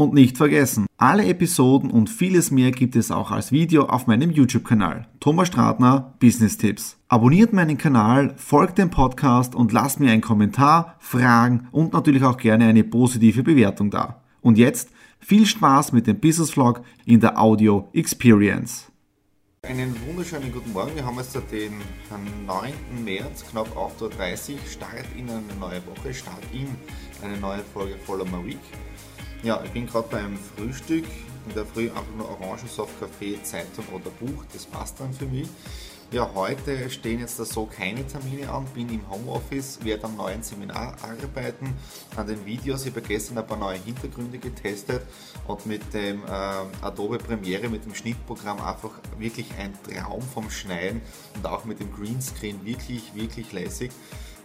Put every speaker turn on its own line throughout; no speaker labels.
Und nicht vergessen, alle Episoden und vieles mehr gibt es auch als Video auf meinem YouTube-Kanal. Thomas Stratner, Business Tipps. Abonniert meinen Kanal, folgt dem Podcast und lasst mir einen Kommentar, Fragen und natürlich auch gerne eine positive Bewertung da. Und jetzt viel Spaß mit dem Business Vlog in der Audio Experience.
Einen wunderschönen guten Morgen. Wir haben jetzt den 9. März, knapp 8.30 Uhr. Start in eine neue Woche, Start in eine neue Folge Follow My Week. Ja, ich bin gerade beim Frühstück. In der Früh einfach nur Orangensaft, Kaffee, Zeitung oder Buch. Das passt dann für mich. Ja, heute stehen jetzt da so keine Termine an, bin im Homeoffice, werde am neuen Seminar arbeiten, an den Videos. Ich habe gestern ein paar neue Hintergründe getestet und mit dem äh, Adobe Premiere, mit dem Schnittprogramm einfach wirklich ein Traum vom Schneiden und auch mit dem Greenscreen wirklich, wirklich lässig.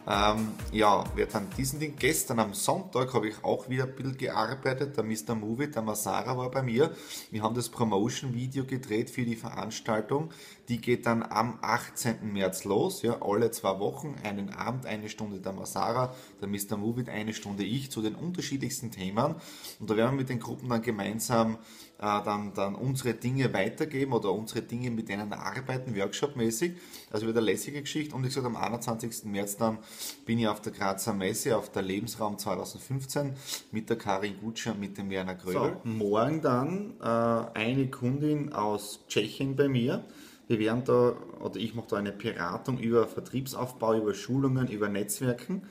Ähm, ja, wir dann diesen Ding. Gestern am Sonntag habe ich auch wieder ein bisschen gearbeitet. Der Mr. Movie, der Masara war bei mir. Wir haben das Promotion-Video gedreht für die Veranstaltung. Die geht dann am 18. März los. Ja, alle zwei Wochen, einen Abend, eine Stunde der Masara, der Mr. Movie, eine Stunde ich zu den unterschiedlichsten Themen. Und da werden wir mit den Gruppen dann gemeinsam dann, dann unsere Dinge weitergeben oder unsere Dinge mit denen arbeiten, workshopmäßig. Also wieder lässige Geschichte. Und ich sage, am 21. März dann bin ich auf der Grazer Messe, auf der Lebensraum 2015 mit der Karin Gutscher mit dem Werner Gröbel. So, morgen dann äh, eine Kundin aus Tschechien bei mir. Wir werden da, oder ich mache da eine Beratung über Vertriebsaufbau, über Schulungen, über Netzwerken.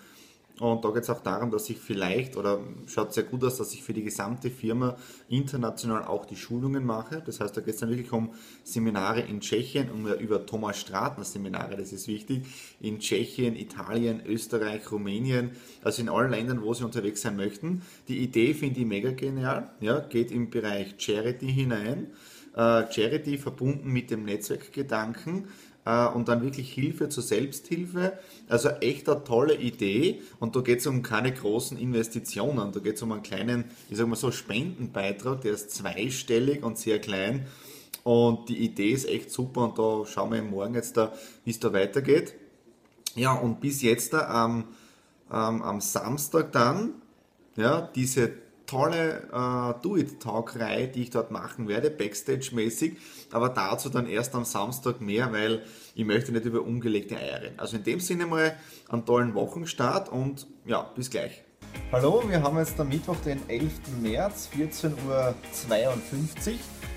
Und da geht es auch darum, dass ich vielleicht, oder schaut sehr gut aus, dass ich für die gesamte Firma international auch die Schulungen mache. Das heißt, da geht es dann wirklich um Seminare in Tschechien, um über Thomas Stratner Seminare, das ist wichtig, in Tschechien, Italien, Österreich, Rumänien, also in allen Ländern, wo Sie unterwegs sein möchten. Die Idee finde ich mega genial, ja, geht im Bereich Charity hinein. Uh, Charity verbunden mit dem Netzwerkgedanken äh, und dann wirklich Hilfe zur Selbsthilfe. Also echt eine tolle Idee und da geht es um keine großen Investitionen, da geht es um einen kleinen, ich sag mal so, Spendenbeitrag, der ist zweistellig und sehr klein und die Idee ist echt super und da schauen wir morgen jetzt da, wie es da weitergeht. Ja, und bis jetzt da am, ähm, am Samstag dann, ja, diese tolle äh, Do-It-Talk-Reihe, die ich dort machen werde, Backstage-mäßig, aber dazu dann erst am Samstag mehr, weil ich möchte nicht über ungelegte Eier reden. Also in dem Sinne mal einen tollen Wochenstart und ja, bis gleich. Hallo, wir haben jetzt am Mittwoch, den 11. März, 14.52 Uhr.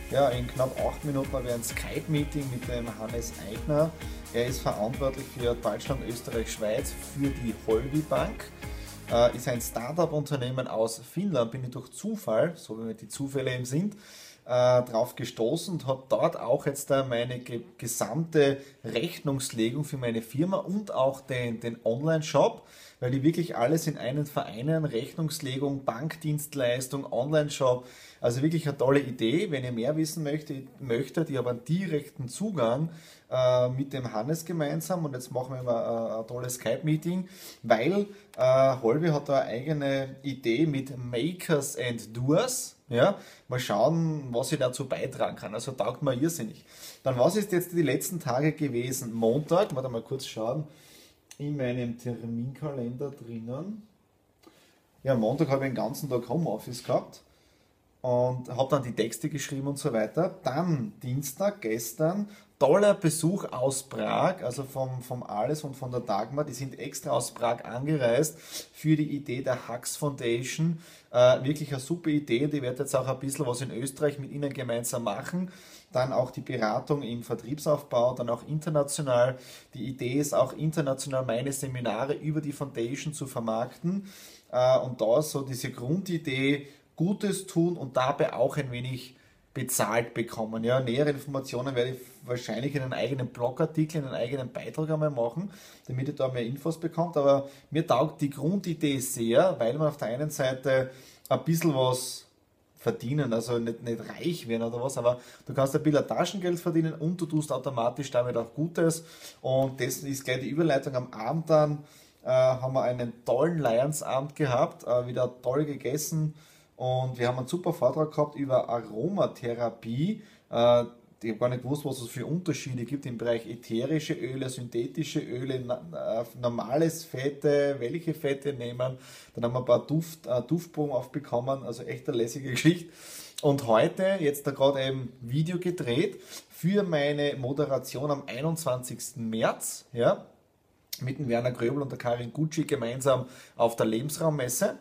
Ja, in knapp 8 Minuten haben wir ein Skype-Meeting mit dem Hannes Eigner. Er ist verantwortlich für Deutschland, Österreich, Schweiz für die Holvi Bank äh, ist ein Startup-Unternehmen aus Finnland, bin ich durch Zufall, so wie die Zufälle eben sind, äh, drauf gestoßen und habe dort auch jetzt äh, meine ge gesamte Rechnungslegung für meine Firma und auch den, den Online-Shop, weil die wirklich alles in einen vereinen, Rechnungslegung, Bankdienstleistung, Online-Shop, also wirklich eine tolle Idee. Wenn ihr mehr wissen möchtet, möchtet ihr aber einen direkten Zugang äh, mit dem Hannes gemeinsam und jetzt machen wir mal äh, ein tolles Skype-Meeting, weil äh, Holby hat da eine eigene Idee mit Makers and Doers. Ja, mal schauen, was ich dazu beitragen kann. Also taugt mir irrsinnig. Dann, was ist jetzt die letzten Tage gewesen? Montag, warte mal kurz schauen, in meinem Terminkalender drinnen. Ja, Montag habe ich den ganzen Tag Homeoffice gehabt und habe dann die Texte geschrieben und so weiter. Dann Dienstag, gestern, toller Besuch aus Prag, also vom, vom Alles und von der Dagmar. Die sind extra aus Prag angereist für die Idee der Hux Foundation. Äh, wirklich eine super Idee. Die wird jetzt auch ein bisschen was in Österreich mit Ihnen gemeinsam machen. Dann auch die Beratung im Vertriebsaufbau, dann auch international. Die Idee ist auch international meine Seminare über die Foundation zu vermarkten. Äh, und da ist so diese Grundidee, Gutes tun und dabei auch ein wenig bezahlt bekommen. Ja, nähere Informationen werde ich wahrscheinlich in einem eigenen Blogartikel, in einem eigenen Beitrag einmal machen, damit ihr da mehr Infos bekommt. Aber mir taugt die Grundidee sehr, weil man auf der einen Seite ein bisschen was verdienen, also nicht, nicht reich werden oder was, aber du kannst ein bisschen Taschengeld verdienen und du tust automatisch damit auch Gutes. Und das ist gleich die Überleitung am Abend dann. Äh, haben wir einen tollen Lions-Abend gehabt, äh, wieder toll gegessen und wir haben einen super Vortrag gehabt über Aromatherapie. Äh, ich habe gar nicht gewusst, was es für Unterschiede gibt im Bereich ätherische Öle, synthetische Öle, normales Fette, welche Fette nehmen. Dann haben wir ein paar Duft, äh, Duftproben aufbekommen, also echt eine lässige Geschichte. Und heute, jetzt da gerade ein Video gedreht für meine Moderation am 21. März, ja, mit dem Werner Gröbel und der Karin Gucci gemeinsam auf der Lebensraummesse.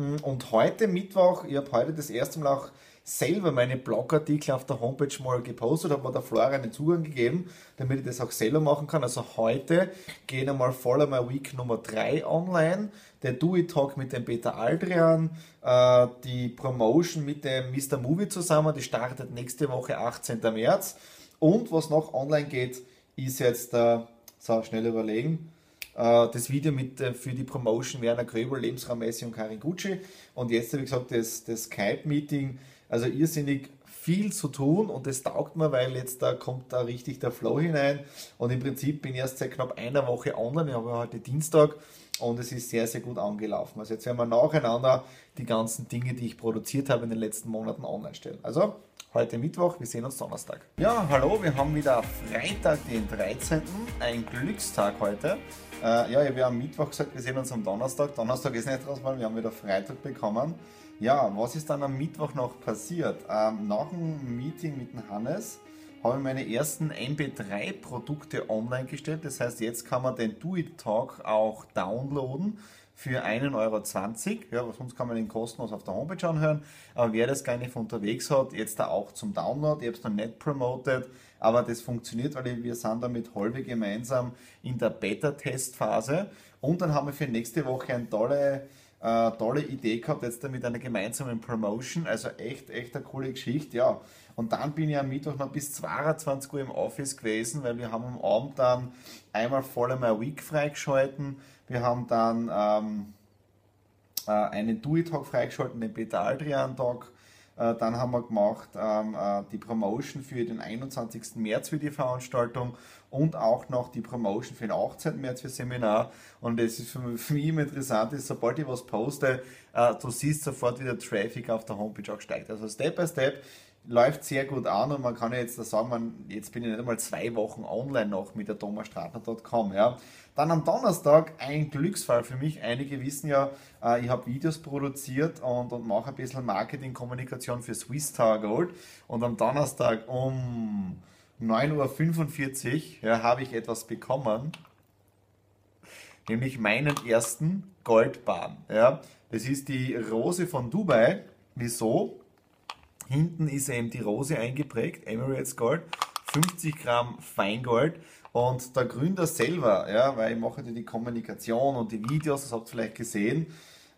Und heute Mittwoch, ich habe heute das erste Mal auch selber meine Blogartikel auf der Homepage mal gepostet, habe mir der Flora einen Zugang gegeben, damit ich das auch selber machen kann. Also heute gehen einmal Follow My Week Nummer 3 online, der Do It Talk mit dem Peter Aldrian, äh, die Promotion mit dem Mr. Movie zusammen, die startet nächste Woche 18. März. Und was noch online geht, ist jetzt, äh, so schnell überlegen, das Video mit äh, für die Promotion Werner Gröbel, Lebensraummesse und Karin Gucci. Und jetzt habe ich gesagt, das, das Skype-Meeting also irrsinnig viel zu tun und das taugt mir, weil jetzt da kommt da richtig der Flow hinein und im Prinzip bin ich erst seit knapp einer Woche online, ich habe heute Dienstag und es ist sehr, sehr gut angelaufen. Also jetzt werden wir nacheinander die ganzen Dinge, die ich produziert habe in den letzten Monaten online stellen. Also heute Mittwoch, wir sehen uns Donnerstag. Ja, hallo, wir haben wieder Freitag, den 13. Ein Glückstag heute. Äh, ja, ich habe am Mittwoch gesagt, wir sehen uns am Donnerstag. Donnerstag ist nicht raus, weil wir haben wieder Freitag bekommen. Ja, was ist dann am Mittwoch noch passiert? Ähm, nach dem Meeting mit dem Hannes habe ich meine ersten MP3-Produkte online gestellt. Das heißt, jetzt kann man den Do It Talk auch downloaden für 1,20 Euro. Ja, sonst kann man den kostenlos auf der Homepage anhören. Aber wer das gar nicht von unterwegs hat, jetzt da auch zum Download. Ich habe es noch nicht promoted, aber das funktioniert, weil wir sind da mit Holbe gemeinsam in der Beta-Testphase. Und dann haben wir für nächste Woche eine tolle äh, tolle Idee gehabt, jetzt mit einer gemeinsamen Promotion. Also echt, echt eine coole Geschichte, ja. Und dann bin ich am Mittwoch noch bis 22 Uhr im Office gewesen, weil wir haben am Abend dann einmal Follow My Week freigeschalten. Wir haben dann ähm, äh, einen Do-It-Talk freigeschalten, den Peter Aldrian-Talk dann haben wir gemacht ähm, äh, die Promotion für den 21. März für die Veranstaltung und auch noch die Promotion für den 18. März für Seminar. Und es ist für mich immer interessant, ist, sobald ich was poste, äh, du siehst sofort, wie der Traffic auf der Homepage auch steigt. Also Step by Step läuft sehr gut an und man kann ja jetzt sagen, man, jetzt bin ich nicht einmal zwei Wochen online noch mit der thomasstratner.com. Ja. Dann am Donnerstag ein Glücksfall für mich. Einige wissen ja, äh, ich habe Videos produziert und, und mache ein bisschen Marketing-Kommunikation für Swiss Tower Gold. Und am Donnerstag um 9.45 Uhr ja, habe ich etwas bekommen, nämlich meinen ersten Goldbahn. Ja. Das ist die Rose von Dubai. Wieso? Hinten ist eben die Rose eingeprägt, Emirates Gold, 50 Gramm Feingold. Und der Gründer selber, ja, weil ich mache die Kommunikation und die Videos, das habt ihr vielleicht gesehen.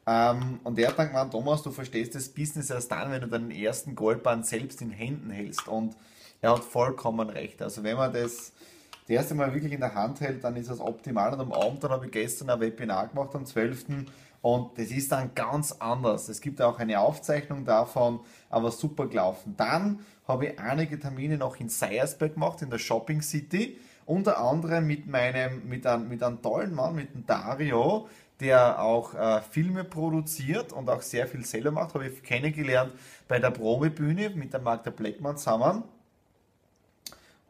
Ähm, und er hat dann gemeint, Thomas, du verstehst das Business erst dann, wenn du deinen ersten Goldbahn selbst in Händen hältst. Und er hat vollkommen recht. Also wenn man das das erste Mal wirklich in der Hand hält, dann ist das optimal. Und am Abend, dann habe ich gestern ein Webinar gemacht, am 12. Und das ist dann ganz anders. Es gibt auch eine Aufzeichnung davon, aber super gelaufen. Dann habe ich einige Termine noch in Seiersberg gemacht, in der Shopping City. Unter anderem mit meinem, mit einem, mit einem tollen Mann, mit dem Dario, der auch äh, Filme produziert und auch sehr viel selber macht, habe ich kennengelernt bei der Promebühne mit der Magda Bleckmann zusammen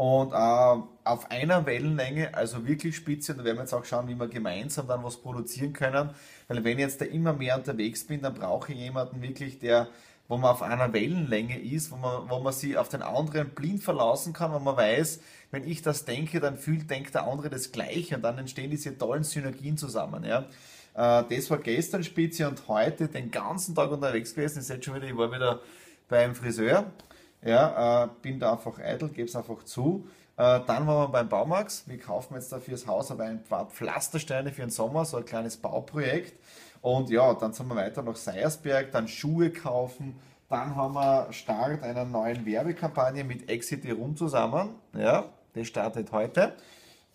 und äh, auf einer Wellenlänge, also wirklich spitze, und da werden wir jetzt auch schauen, wie wir gemeinsam dann was produzieren können, weil wenn ich jetzt da immer mehr unterwegs bin, dann brauche ich jemanden wirklich, der, wo man auf einer Wellenlänge ist, wo man, wo man sich auf den anderen blind verlassen kann, wo man weiß, wenn ich das denke, dann fühlt, denkt der andere das Gleiche und dann entstehen diese tollen Synergien zusammen, ja. Äh, das war gestern spitze und heute den ganzen Tag unterwegs gewesen. Ihr seht schon wieder, ich war wieder beim Friseur ja, äh, bin da einfach eitel, gebe es einfach zu. Äh, dann waren wir beim Baumarkt. Wir kaufen jetzt da fürs Haus aber ein paar Pflastersteine für den Sommer, so ein kleines Bauprojekt. Und ja, dann sind wir weiter nach Seiersberg, dann Schuhe kaufen. Dann haben wir Start einer neuen Werbekampagne mit Exit Rum zusammen. Ja, das startet heute.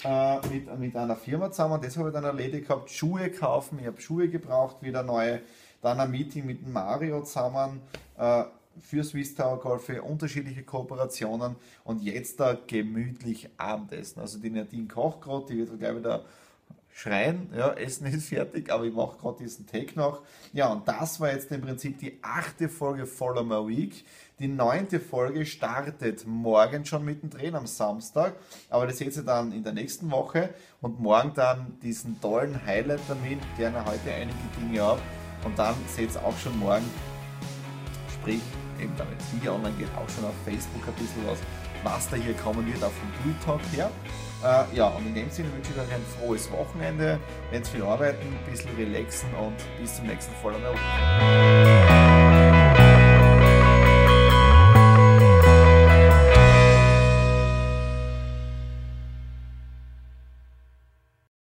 äh, mit, mit einer Firma zusammen. Das habe ich dann erledigt gehabt. Schuhe kaufen. Ich habe Schuhe gebraucht, wieder neue. Dann ein Meeting mit Mario zusammen. Äh, für Swiss Tower Golf, für unterschiedliche Kooperationen und jetzt da gemütlich Abendessen. Also die Nadine kocht gerade, die wird gleich wieder schreien, ja, Essen ist fertig, aber ich mache gerade diesen Take noch. Ja, und das war jetzt im Prinzip die achte Folge Follow My Week. Die neunte Folge startet morgen schon mittendrin am Samstag, aber das seht ihr dann in der nächsten Woche und morgen dann diesen tollen Highlight-Termin, der heute einige Dinge ab und dann seht ihr auch schon morgen, sprich eben damit Video online geht, auch schon auf Facebook ein bisschen was, was da hier kommen wird, auf dem Blue Talk her. Äh, ja, und in dem Sinne wünsche ich euch ein frohes Wochenende, wenn viel arbeiten, ein bisschen relaxen und bis zum nächsten Follow.